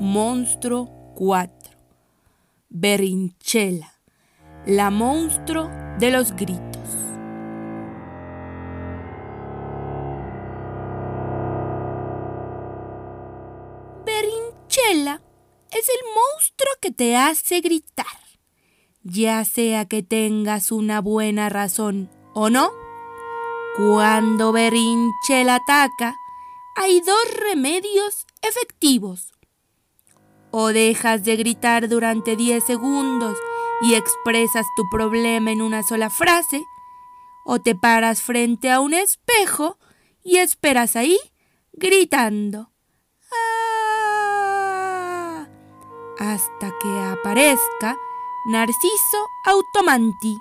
Monstruo 4. Berinchela, la monstruo de los gritos. Berinchela es el monstruo que te hace gritar, ya sea que tengas una buena razón o no. Cuando Berinchela ataca, hay dos remedios efectivos. O dejas de gritar durante 10 segundos y expresas tu problema en una sola frase, o te paras frente a un espejo y esperas ahí gritando. ¡Ah! hasta que aparezca Narciso Automanti.